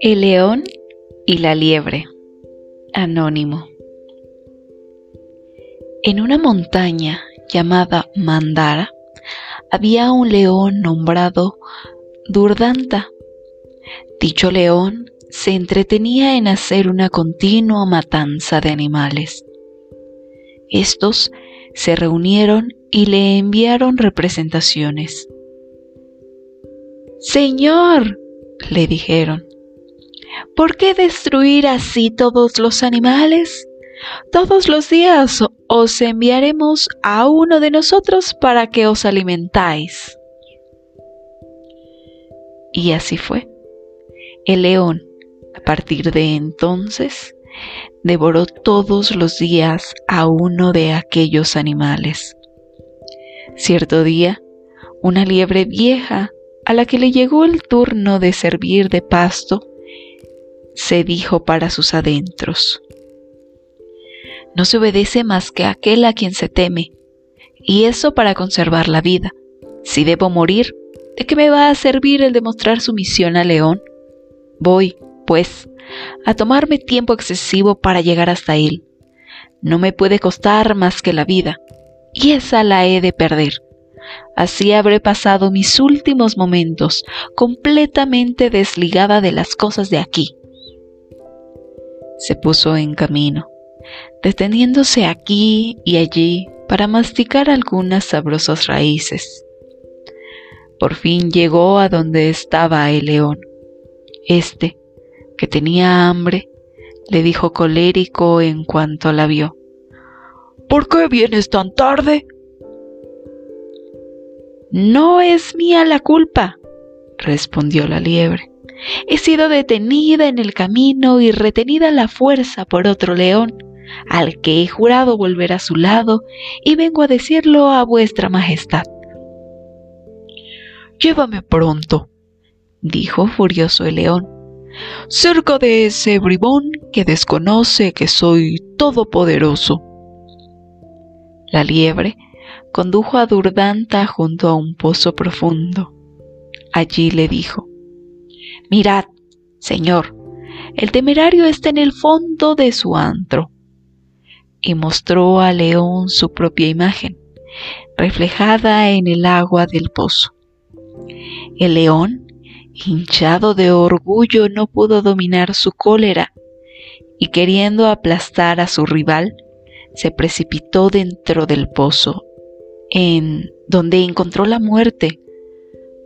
El león y la liebre. Anónimo. En una montaña llamada Mandara había un león nombrado Durdanta. Dicho león se entretenía en hacer una continua matanza de animales. Estos se reunieron y le enviaron representaciones. Señor, le dijeron, ¿por qué destruir así todos los animales? Todos los días os enviaremos a uno de nosotros para que os alimentáis. Y así fue. El león, a partir de entonces, devoró todos los días a uno de aquellos animales. Cierto día, una liebre vieja, a la que le llegó el turno de servir de pasto, se dijo para sus adentros, No se obedece más que aquel a quien se teme, y eso para conservar la vida. Si debo morir, ¿de qué me va a servir el demostrar sumisión al león? Voy, pues, a tomarme tiempo excesivo para llegar hasta él. No me puede costar más que la vida, y esa la he de perder. Así habré pasado mis últimos momentos completamente desligada de las cosas de aquí. Se puso en camino, deteniéndose aquí y allí para masticar algunas sabrosas raíces. Por fin llegó a donde estaba el león. Este, que tenía hambre, le dijo colérico en cuanto la vio. ¿Por qué vienes tan tarde? No es mía la culpa, respondió la liebre. He sido detenida en el camino y retenida a la fuerza por otro león, al que he jurado volver a su lado, y vengo a decirlo a vuestra majestad. Llévame pronto, dijo furioso el león, cerca de ese bribón que desconoce que soy todopoderoso. La liebre condujo a Durdanta junto a un pozo profundo. Allí le dijo, Mirad, señor, el temerario está en el fondo de su antro. Y mostró a León su propia imagen, reflejada en el agua del pozo. El león, hinchado de orgullo, no pudo dominar su cólera y queriendo aplastar a su rival, se precipitó dentro del pozo en donde encontró la muerte,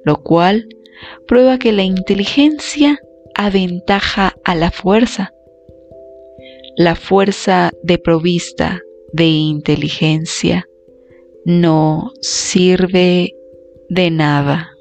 lo cual prueba que la inteligencia aventaja a la fuerza. La fuerza de provista de inteligencia no sirve de nada.